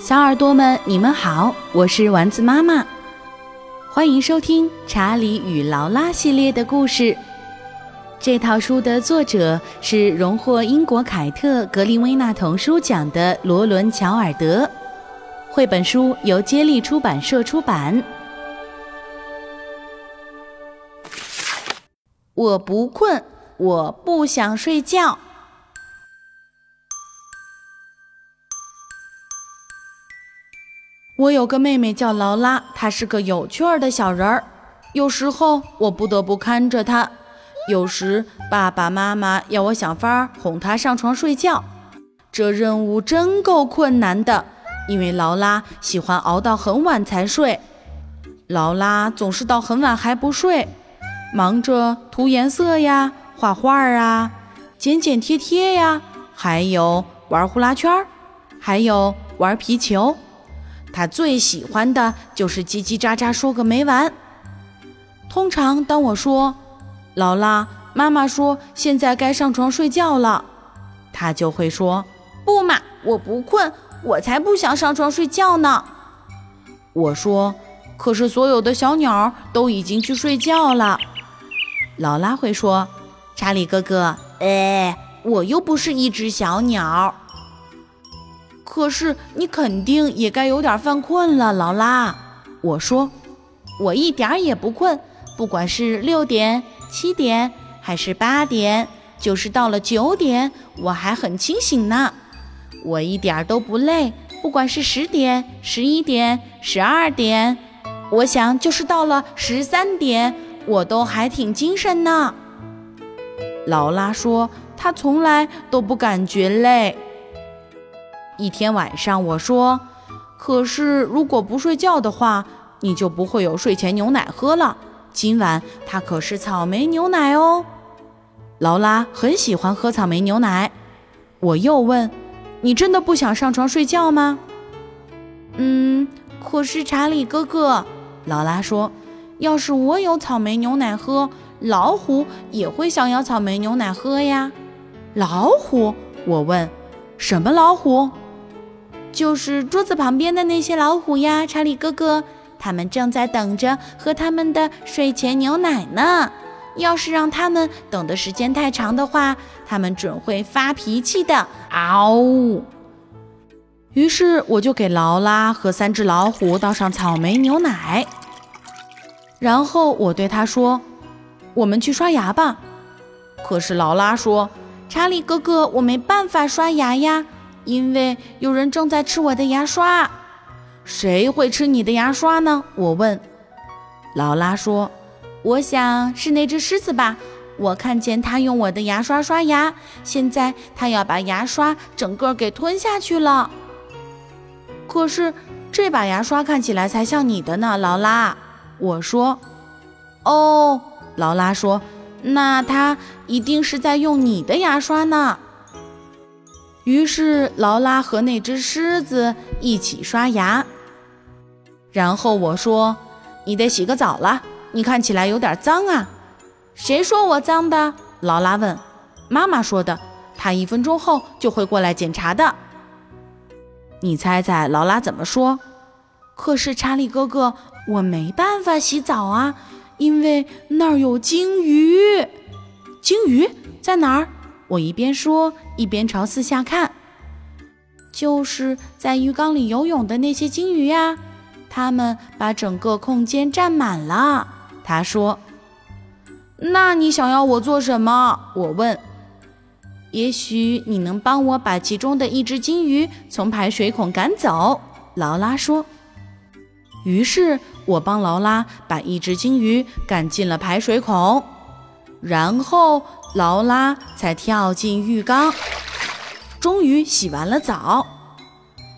小耳朵们，你们好，我是丸子妈妈，欢迎收听《查理与劳拉》系列的故事。这套书的作者是荣获英国凯特·格林威纳童书奖的罗伦·乔尔德，绘本书由接力出版社出版。我不困，我不想睡觉。我有个妹妹叫劳拉，她是个有趣儿的小人儿。有时候我不得不看着她，有时爸爸妈妈要我想法哄她上床睡觉，这任务真够困难的，因为劳拉喜欢熬到很晚才睡。劳拉总是到很晚还不睡，忙着涂颜色呀、画画儿啊、剪剪贴贴呀，还有玩呼啦圈儿，还有玩皮球。他最喜欢的就是叽叽喳喳说个没完。通常当我说“劳拉，妈妈说现在该上床睡觉了”，他就会说：“不嘛，我不困，我才不想上床睡觉呢。”我说：“可是所有的小鸟都已经去睡觉了。”劳拉会说：“查理哥哥，哎，我又不是一只小鸟。”可是你肯定也该有点犯困了，劳拉。我说，我一点儿也不困，不管是六点、七点还是八点，就是到了九点，我还很清醒呢。我一点都不累，不管是十点、十一点、十二点，我想就是到了十三点，我都还挺精神呢。劳拉说，她从来都不感觉累。一天晚上，我说：“可是如果不睡觉的话，你就不会有睡前牛奶喝了。今晚它可是草莓牛奶哦。”劳拉很喜欢喝草莓牛奶。我又问：“你真的不想上床睡觉吗？”“嗯，可是查理哥哥，”劳拉说：“要是我有草莓牛奶喝，老虎也会想要草莓牛奶喝呀。”“老虎？”我问：“什么老虎？”就是桌子旁边的那些老虎呀，查理哥哥，他们正在等着喝他们的睡前牛奶呢。要是让他们等的时间太长的话，他们准会发脾气的。嗷呜！于是我就给劳拉和三只老虎倒上草莓牛奶，然后我对他说：“我们去刷牙吧。”可是劳拉说：“查理哥哥，我没办法刷牙呀。”因为有人正在吃我的牙刷，谁会吃你的牙刷呢？我问。劳拉说：“我想是那只狮子吧，我看见它用我的牙刷刷牙，现在它要把牙刷整个给吞下去了。可是这把牙刷看起来才像你的呢，劳拉。”我说。哦，劳拉说：“那它一定是在用你的牙刷呢。”于是劳拉和那只狮子一起刷牙，然后我说：“你得洗个澡了，你看起来有点脏啊。”谁说我脏的？劳拉问。妈妈说的，她一分钟后就会过来检查的。你猜猜劳拉怎么说？可是查理哥哥，我没办法洗澡啊，因为那儿有鲸鱼。鲸鱼在哪儿？我一边说一边朝四下看，就是在浴缸里游泳的那些金鱼呀，它们把整个空间占满了。他说：“那你想要我做什么？”我问。“也许你能帮我把其中的一只金鱼从排水孔赶走。”劳拉说。于是我帮劳拉把一只金鱼赶进了排水孔，然后。劳拉才跳进浴缸，终于洗完了澡。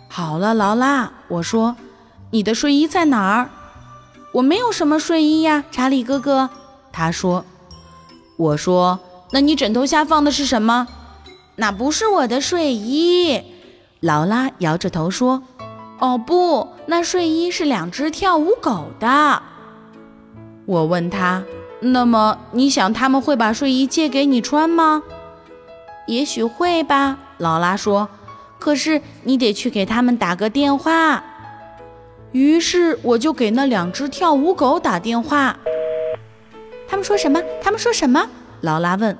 好了，劳拉，我说，你的睡衣在哪儿？我没有什么睡衣呀，查理哥哥。他说。我说，那你枕头下放的是什么？那不是我的睡衣。劳拉摇着头说。哦不，那睡衣是两只跳舞狗的。我问他。那么你想他们会把睡衣借给你穿吗？也许会吧，劳拉说。可是你得去给他们打个电话。于是我就给那两只跳舞狗打电话。他们说什么？他们说什么？劳拉问。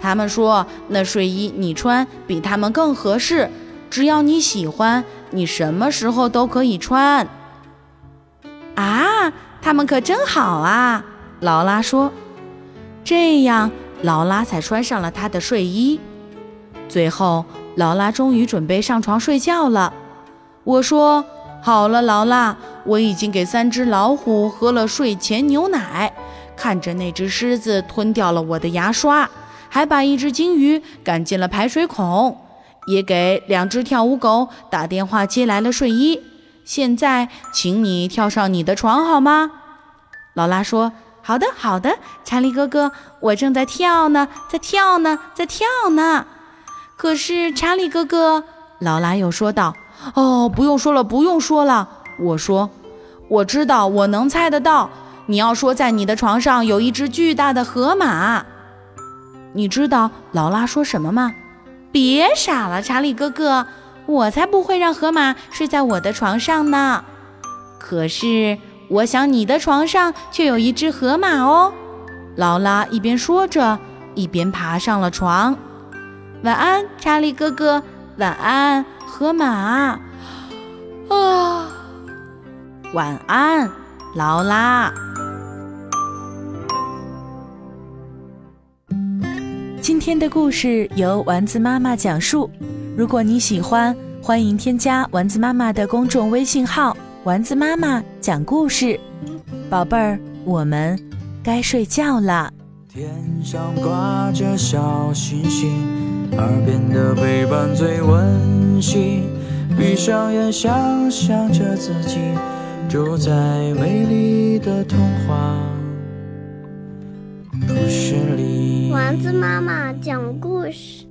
他们说那睡衣你穿比他们更合适，只要你喜欢，你什么时候都可以穿。啊，他们可真好啊！劳拉说。这样，劳拉才穿上了她的睡衣。最后，劳拉终于准备上床睡觉了。我说：“好了，劳拉，我已经给三只老虎喝了睡前牛奶，看着那只狮子吞掉了我的牙刷，还把一只金鱼赶进了排水孔，也给两只跳舞狗打电话接来了睡衣。现在，请你跳上你的床好吗？”劳拉说。好的，好的，查理哥哥，我正在跳呢，在跳呢，在跳呢。可是查理哥哥，劳拉又说道：“哦，不用说了，不用说了。”我说：“我知道，我能猜得到。你要说在你的床上有一只巨大的河马，你知道劳拉说什么吗？别傻了，查理哥哥，我才不会让河马睡在我的床上呢。可是。”我想你的床上却有一只河马哦，劳拉一边说着，一边爬上了床。晚安，查理哥哥。晚安，河马。啊，晚安，劳拉。今天的故事由丸子妈妈讲述。如果你喜欢，欢迎添加丸子妈妈的公众微信号。丸子妈妈讲故事，宝贝儿，我们该睡觉了。天上挂着小星星，耳边的陪伴最温馨。闭上眼，想象着自己住在美丽的童话故事里。丸子妈妈讲故事。